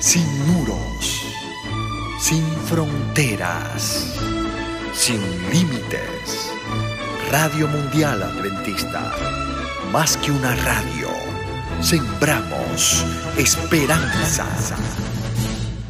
sin muros, sin fronteras, sin límites. Radio Mundial Adventista, más que una radio, sembramos esperanza.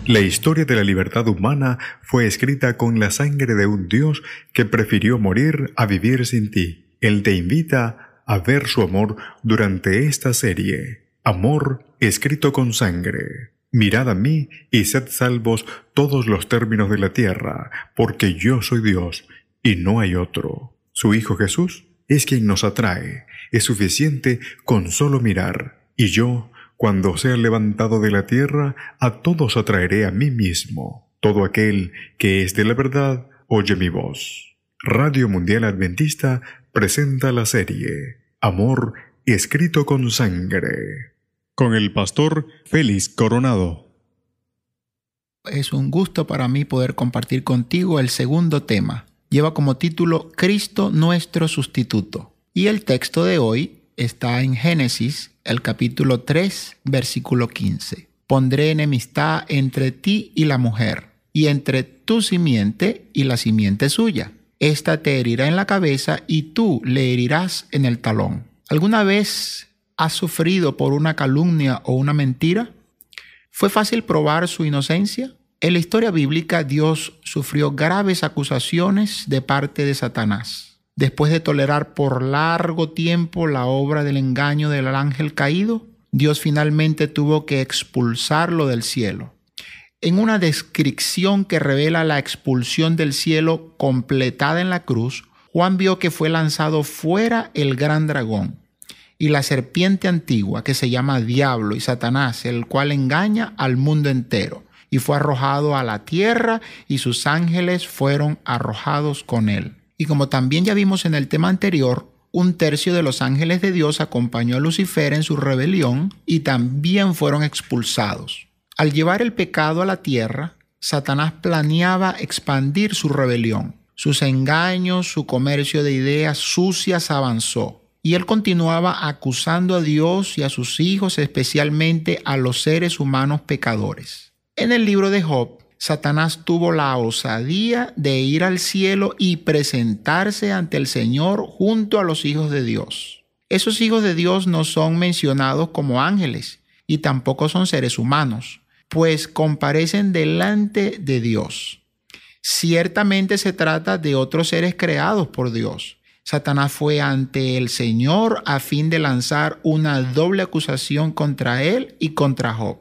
La historia de la libertad humana fue escrita con la sangre de un Dios que prefirió morir a vivir sin ti. Él te invita a ver su amor durante esta serie. Amor escrito con sangre. Mirad a mí y sed salvos todos los términos de la tierra, porque yo soy Dios y no hay otro. Su Hijo Jesús es quien nos atrae. Es suficiente con solo mirar. Y yo, cuando sea levantado de la tierra, a todos atraeré a mí mismo. Todo aquel que es de la verdad, oye mi voz. Radio Mundial Adventista presenta la serie Amor escrito con sangre. Con el pastor Félix Coronado. Es un gusto para mí poder compartir contigo el segundo tema. Lleva como título Cristo nuestro sustituto. Y el texto de hoy está en Génesis, el capítulo 3, versículo 15. Pondré enemistad entre ti y la mujer, y entre tu simiente y la simiente suya esta te herirá en la cabeza y tú le herirás en el talón. ¿Alguna vez has sufrido por una calumnia o una mentira? ¿Fue fácil probar su inocencia? En la historia bíblica Dios sufrió graves acusaciones de parte de Satanás. Después de tolerar por largo tiempo la obra del engaño del ángel caído, Dios finalmente tuvo que expulsarlo del cielo en una descripción que revela la expulsión del cielo completada en la cruz, Juan vio que fue lanzado fuera el gran dragón y la serpiente antigua que se llama Diablo y Satanás, el cual engaña al mundo entero, y fue arrojado a la tierra y sus ángeles fueron arrojados con él. Y como también ya vimos en el tema anterior, un tercio de los ángeles de Dios acompañó a Lucifer en su rebelión y también fueron expulsados. Al llevar el pecado a la tierra, Satanás planeaba expandir su rebelión. Sus engaños, su comercio de ideas sucias avanzó. Y él continuaba acusando a Dios y a sus hijos, especialmente a los seres humanos pecadores. En el libro de Job, Satanás tuvo la osadía de ir al cielo y presentarse ante el Señor junto a los hijos de Dios. Esos hijos de Dios no son mencionados como ángeles y tampoco son seres humanos pues comparecen delante de Dios. Ciertamente se trata de otros seres creados por Dios. Satanás fue ante el Señor a fin de lanzar una doble acusación contra él y contra Job.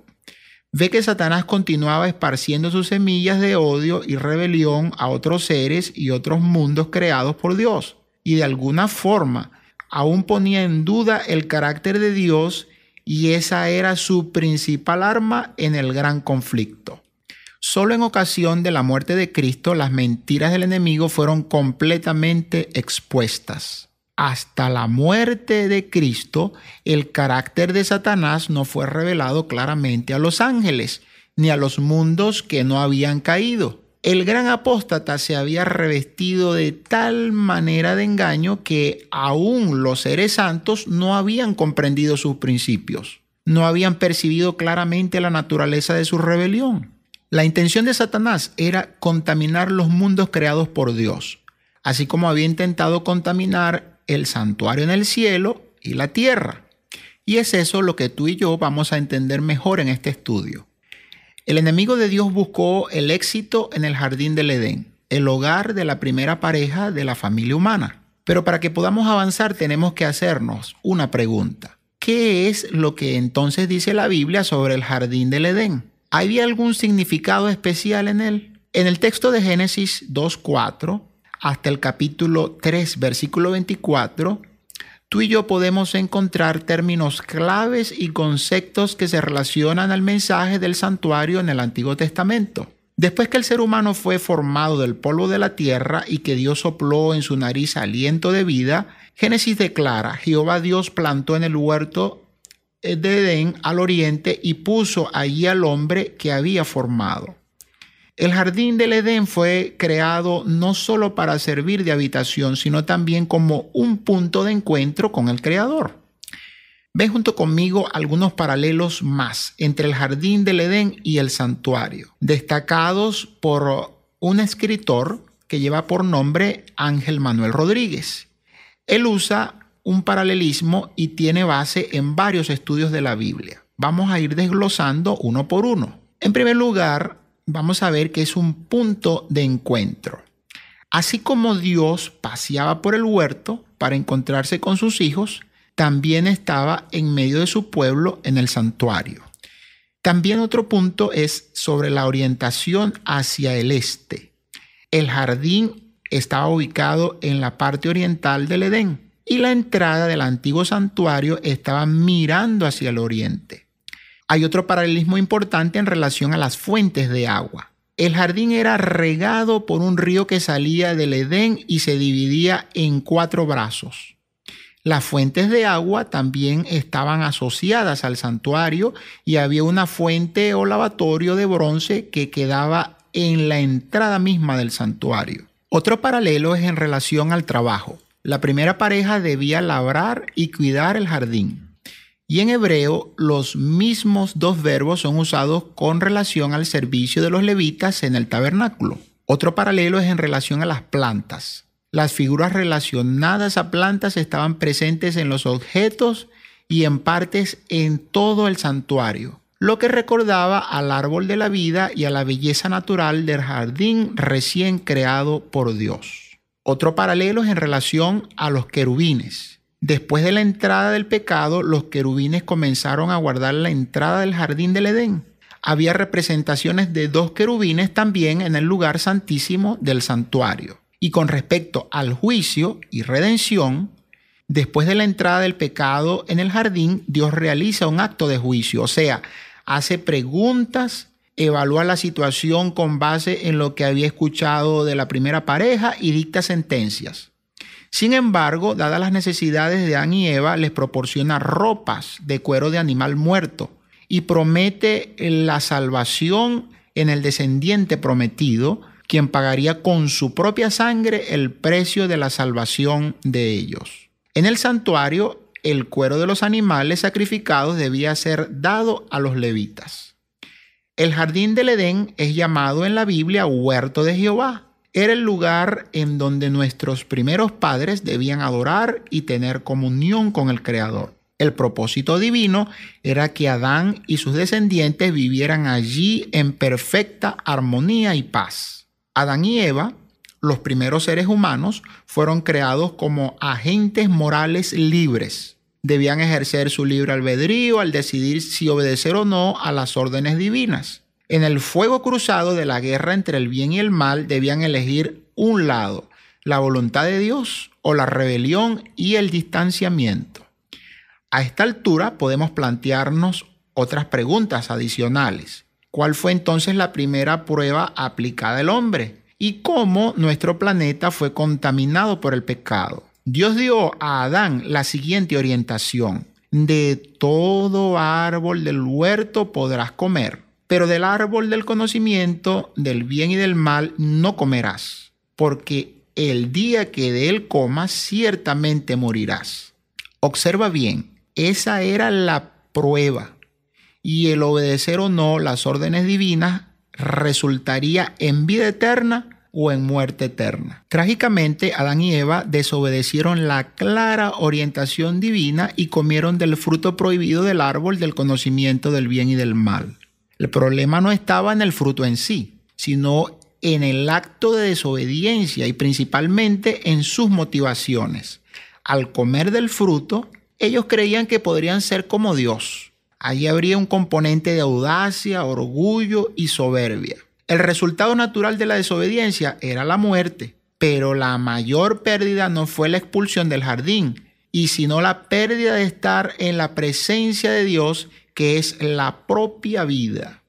Ve que Satanás continuaba esparciendo sus semillas de odio y rebelión a otros seres y otros mundos creados por Dios. Y de alguna forma aún ponía en duda el carácter de Dios y esa era su principal arma en el gran conflicto. Solo en ocasión de la muerte de Cristo las mentiras del enemigo fueron completamente expuestas. Hasta la muerte de Cristo, el carácter de Satanás no fue revelado claramente a los ángeles, ni a los mundos que no habían caído el gran apóstata se había revestido de tal manera de engaño que aún los seres santos no habían comprendido sus principios, no habían percibido claramente la naturaleza de su rebelión. La intención de Satanás era contaminar los mundos creados por Dios, así como había intentado contaminar el santuario en el cielo y la tierra. Y es eso lo que tú y yo vamos a entender mejor en este estudio. El enemigo de Dios buscó el éxito en el jardín del Edén, el hogar de la primera pareja de la familia humana. Pero para que podamos avanzar tenemos que hacernos una pregunta. ¿Qué es lo que entonces dice la Biblia sobre el jardín del Edén? ¿Hay algún significado especial en él? En el texto de Génesis 2.4 hasta el capítulo 3, versículo 24, tú y yo podemos encontrar términos claves y conceptos que se relacionan al mensaje del santuario en el Antiguo Testamento. Después que el ser humano fue formado del polvo de la tierra y que Dios sopló en su nariz aliento de vida, Génesis declara, Jehová Dios plantó en el huerto de Edén al oriente y puso allí al hombre que había formado. El jardín del Edén fue creado no solo para servir de habitación, sino también como un punto de encuentro con el Creador. Ve junto conmigo algunos paralelos más entre el jardín del Edén y el santuario, destacados por un escritor que lleva por nombre Ángel Manuel Rodríguez. Él usa un paralelismo y tiene base en varios estudios de la Biblia. Vamos a ir desglosando uno por uno. En primer lugar, vamos a ver que es un punto de encuentro. Así como Dios paseaba por el huerto para encontrarse con sus hijos, también estaba en medio de su pueblo en el santuario. También otro punto es sobre la orientación hacia el este. El jardín estaba ubicado en la parte oriental del Edén y la entrada del antiguo santuario estaba mirando hacia el oriente. Hay otro paralelismo importante en relación a las fuentes de agua. El jardín era regado por un río que salía del Edén y se dividía en cuatro brazos. Las fuentes de agua también estaban asociadas al santuario y había una fuente o lavatorio de bronce que quedaba en la entrada misma del santuario. Otro paralelo es en relación al trabajo. La primera pareja debía labrar y cuidar el jardín. Y en hebreo los mismos dos verbos son usados con relación al servicio de los levitas en el tabernáculo. Otro paralelo es en relación a las plantas. Las figuras relacionadas a plantas estaban presentes en los objetos y en partes en todo el santuario, lo que recordaba al árbol de la vida y a la belleza natural del jardín recién creado por Dios. Otro paralelo es en relación a los querubines. Después de la entrada del pecado, los querubines comenzaron a guardar la entrada del jardín del Edén. Había representaciones de dos querubines también en el lugar santísimo del santuario. Y con respecto al juicio y redención, después de la entrada del pecado en el jardín, Dios realiza un acto de juicio, o sea, hace preguntas, evalúa la situación con base en lo que había escuchado de la primera pareja y dicta sentencias. Sin embargo, dadas las necesidades de Adán y Eva, les proporciona ropas de cuero de animal muerto y promete la salvación en el descendiente prometido, quien pagaría con su propia sangre el precio de la salvación de ellos. En el santuario, el cuero de los animales sacrificados debía ser dado a los levitas. El jardín del Edén es llamado en la Biblia huerto de Jehová. Era el lugar en donde nuestros primeros padres debían adorar y tener comunión con el Creador. El propósito divino era que Adán y sus descendientes vivieran allí en perfecta armonía y paz. Adán y Eva, los primeros seres humanos, fueron creados como agentes morales libres. Debían ejercer su libre albedrío al decidir si obedecer o no a las órdenes divinas. En el fuego cruzado de la guerra entre el bien y el mal debían elegir un lado, la voluntad de Dios o la rebelión y el distanciamiento. A esta altura podemos plantearnos otras preguntas adicionales. ¿Cuál fue entonces la primera prueba aplicada al hombre? Y cómo nuestro planeta fue contaminado por el pecado. Dios dio a Adán la siguiente orientación. De todo árbol del huerto podrás comer, pero del árbol del conocimiento del bien y del mal no comerás, porque el día que de él comas ciertamente morirás. Observa bien, esa era la prueba y el obedecer o no las órdenes divinas resultaría en vida eterna o en muerte eterna. Trágicamente, Adán y Eva desobedecieron la clara orientación divina y comieron del fruto prohibido del árbol del conocimiento del bien y del mal. El problema no estaba en el fruto en sí, sino en el acto de desobediencia y principalmente en sus motivaciones. Al comer del fruto, ellos creían que podrían ser como Dios, Allí habría un componente de audacia, orgullo y soberbia. El resultado natural de la desobediencia era la muerte, pero la mayor pérdida no fue la expulsión del jardín, y sino la pérdida de estar en la presencia de Dios, que es la propia vida.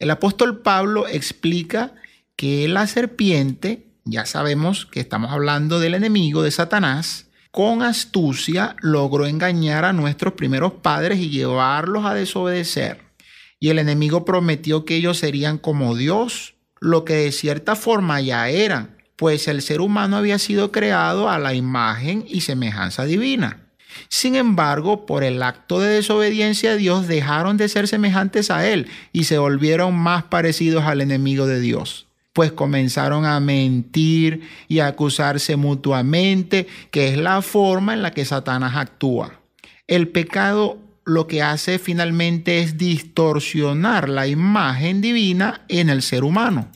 El apóstol Pablo explica que la serpiente, ya sabemos que estamos hablando del enemigo de Satanás, con astucia logró engañar a nuestros primeros padres y llevarlos a desobedecer. Y el enemigo prometió que ellos serían como Dios, lo que de cierta forma ya eran, pues el ser humano había sido creado a la imagen y semejanza divina. Sin embargo, por el acto de desobediencia a Dios dejaron de ser semejantes a Él y se volvieron más parecidos al enemigo de Dios pues comenzaron a mentir y a acusarse mutuamente, que es la forma en la que Satanás actúa. El pecado lo que hace finalmente es distorsionar la imagen divina en el ser humano.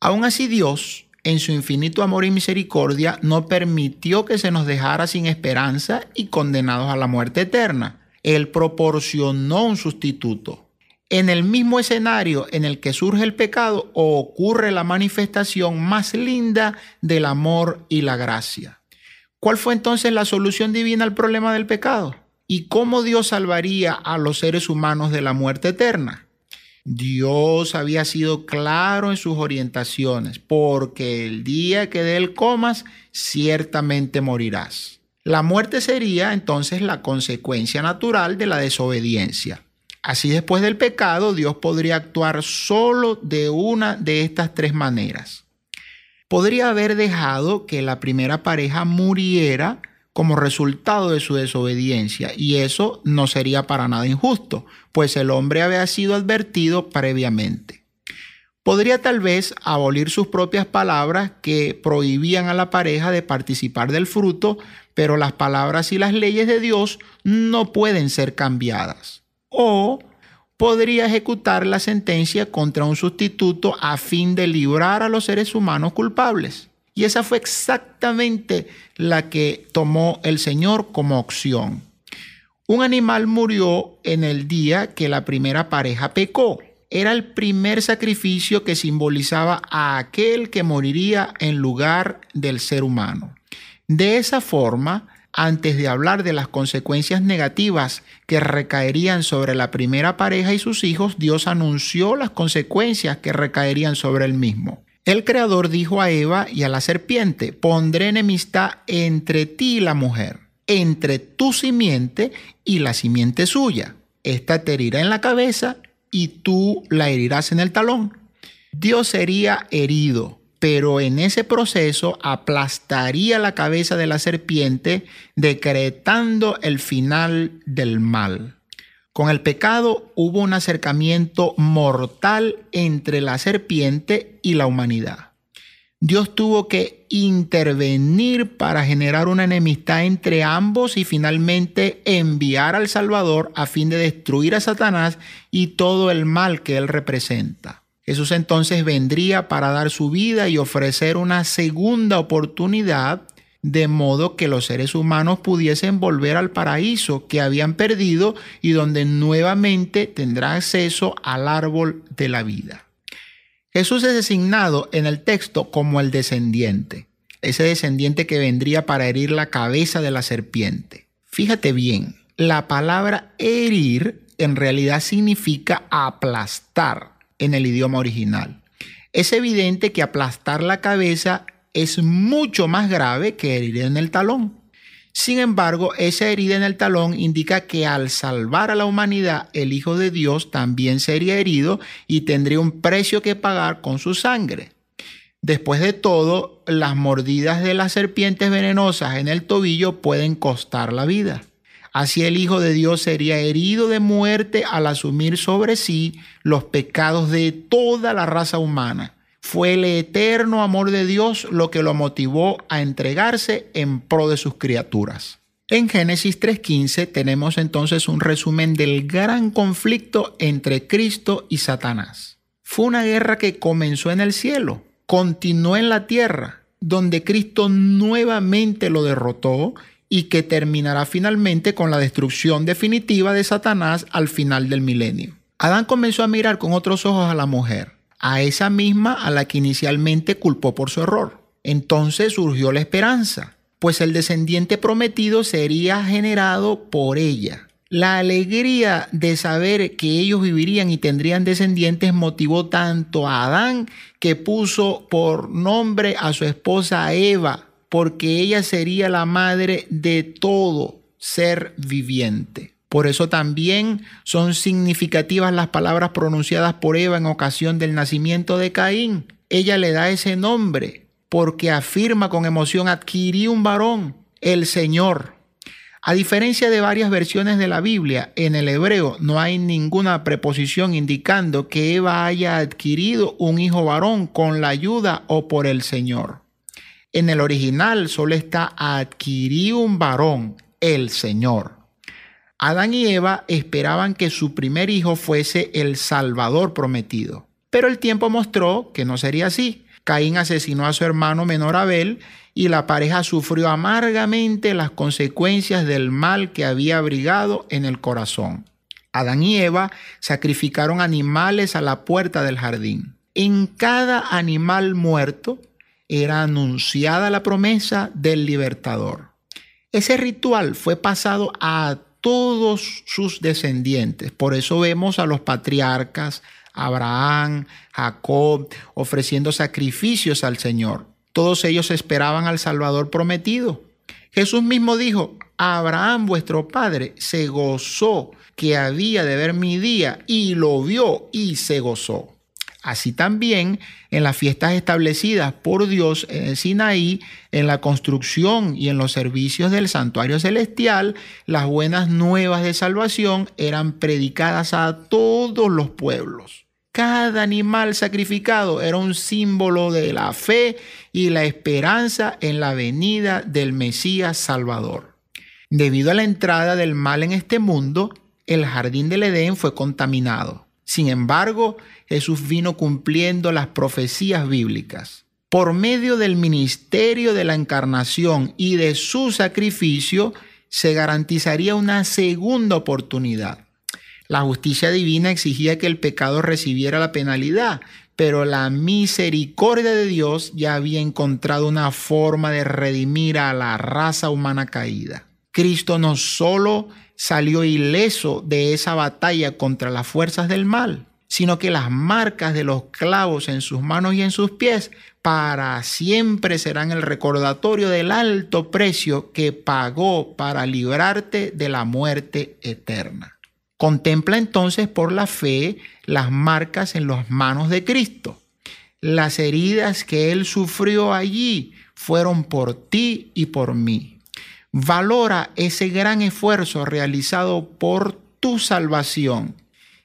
Aún así Dios, en su infinito amor y misericordia, no permitió que se nos dejara sin esperanza y condenados a la muerte eterna. Él proporcionó un sustituto. En el mismo escenario en el que surge el pecado ocurre la manifestación más linda del amor y la gracia. ¿Cuál fue entonces la solución divina al problema del pecado? ¿Y cómo Dios salvaría a los seres humanos de la muerte eterna? Dios había sido claro en sus orientaciones, porque el día que de él comas, ciertamente morirás. La muerte sería entonces la consecuencia natural de la desobediencia. Así después del pecado, Dios podría actuar solo de una de estas tres maneras. Podría haber dejado que la primera pareja muriera como resultado de su desobediencia y eso no sería para nada injusto, pues el hombre había sido advertido previamente. Podría tal vez abolir sus propias palabras que prohibían a la pareja de participar del fruto, pero las palabras y las leyes de Dios no pueden ser cambiadas o podría ejecutar la sentencia contra un sustituto a fin de librar a los seres humanos culpables. Y esa fue exactamente la que tomó el Señor como opción. Un animal murió en el día que la primera pareja pecó. Era el primer sacrificio que simbolizaba a aquel que moriría en lugar del ser humano. De esa forma, antes de hablar de las consecuencias negativas que recaerían sobre la primera pareja y sus hijos, Dios anunció las consecuencias que recaerían sobre él mismo. El Creador dijo a Eva y a la serpiente, pondré enemistad entre ti y la mujer, entre tu simiente y la simiente suya. Esta te herirá en la cabeza y tú la herirás en el talón. Dios sería herido, pero en ese proceso aplastaría la cabeza de la serpiente, decretando el final del mal. Con el pecado hubo un acercamiento mortal entre la serpiente y la humanidad. Dios tuvo que intervenir para generar una enemistad entre ambos y finalmente enviar al Salvador a fin de destruir a Satanás y todo el mal que él representa. Jesús entonces vendría para dar su vida y ofrecer una segunda oportunidad de modo que los seres humanos pudiesen volver al paraíso que habían perdido y donde nuevamente tendrá acceso al árbol de la vida. Jesús es designado en el texto como el descendiente, ese descendiente que vendría para herir la cabeza de la serpiente. Fíjate bien, la palabra herir en realidad significa aplastar en el idioma original. Es evidente que aplastar la cabeza es mucho más grave que herir en el talón. Sin embargo, esa herida en el talón indica que al salvar a la humanidad, el Hijo de Dios también sería herido y tendría un precio que pagar con su sangre. Después de todo, las mordidas de las serpientes venenosas en el tobillo pueden costar la vida. Así el Hijo de Dios sería herido de muerte al asumir sobre sí los pecados de toda la raza humana. Fue el eterno amor de Dios lo que lo motivó a entregarse en pro de sus criaturas. En Génesis 3.15 tenemos entonces un resumen del gran conflicto entre Cristo y Satanás. Fue una guerra que comenzó en el cielo, continuó en la tierra, donde Cristo nuevamente lo derrotó y que terminará finalmente con la destrucción definitiva de Satanás al final del milenio. Adán comenzó a mirar con otros ojos a la mujer, a esa misma a la que inicialmente culpó por su error. Entonces surgió la esperanza, pues el descendiente prometido sería generado por ella. La alegría de saber que ellos vivirían y tendrían descendientes motivó tanto a Adán que puso por nombre a su esposa Eva, porque ella sería la madre de todo ser viviente. Por eso también son significativas las palabras pronunciadas por Eva en ocasión del nacimiento de Caín. Ella le da ese nombre porque afirma con emoción, adquirí un varón, el Señor. A diferencia de varias versiones de la Biblia, en el hebreo no hay ninguna preposición indicando que Eva haya adquirido un hijo varón con la ayuda o por el Señor. En el original solo está adquirir un varón, el Señor. Adán y Eva esperaban que su primer hijo fuese el Salvador prometido. Pero el tiempo mostró que no sería así. Caín asesinó a su hermano menor Abel y la pareja sufrió amargamente las consecuencias del mal que había abrigado en el corazón. Adán y Eva sacrificaron animales a la puerta del jardín. En cada animal muerto era anunciada la promesa del libertador. Ese ritual fue pasado a todos sus descendientes. Por eso vemos a los patriarcas, Abraham, Jacob, ofreciendo sacrificios al Señor. Todos ellos esperaban al Salvador prometido. Jesús mismo dijo, Abraham vuestro padre se gozó que había de ver mi día y lo vio y se gozó. Así también en las fiestas establecidas por Dios en el Sinaí, en la construcción y en los servicios del santuario celestial, las buenas nuevas de salvación eran predicadas a todos los pueblos. Cada animal sacrificado era un símbolo de la fe y la esperanza en la venida del Mesías Salvador. Debido a la entrada del mal en este mundo, el jardín del Edén fue contaminado. Sin embargo, Jesús vino cumpliendo las profecías bíblicas. Por medio del ministerio de la encarnación y de su sacrificio, se garantizaría una segunda oportunidad. La justicia divina exigía que el pecado recibiera la penalidad, pero la misericordia de Dios ya había encontrado una forma de redimir a la raza humana caída. Cristo no solo salió ileso de esa batalla contra las fuerzas del mal, sino que las marcas de los clavos en sus manos y en sus pies para siempre serán el recordatorio del alto precio que pagó para librarte de la muerte eterna. Contempla entonces por la fe las marcas en las manos de Cristo. Las heridas que Él sufrió allí fueron por ti y por mí. Valora ese gran esfuerzo realizado por tu salvación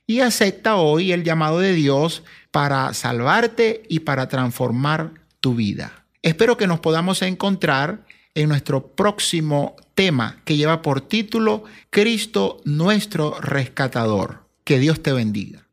y acepta hoy el llamado de Dios para salvarte y para transformar tu vida. Espero que nos podamos encontrar en nuestro próximo tema que lleva por título Cristo nuestro rescatador. Que Dios te bendiga.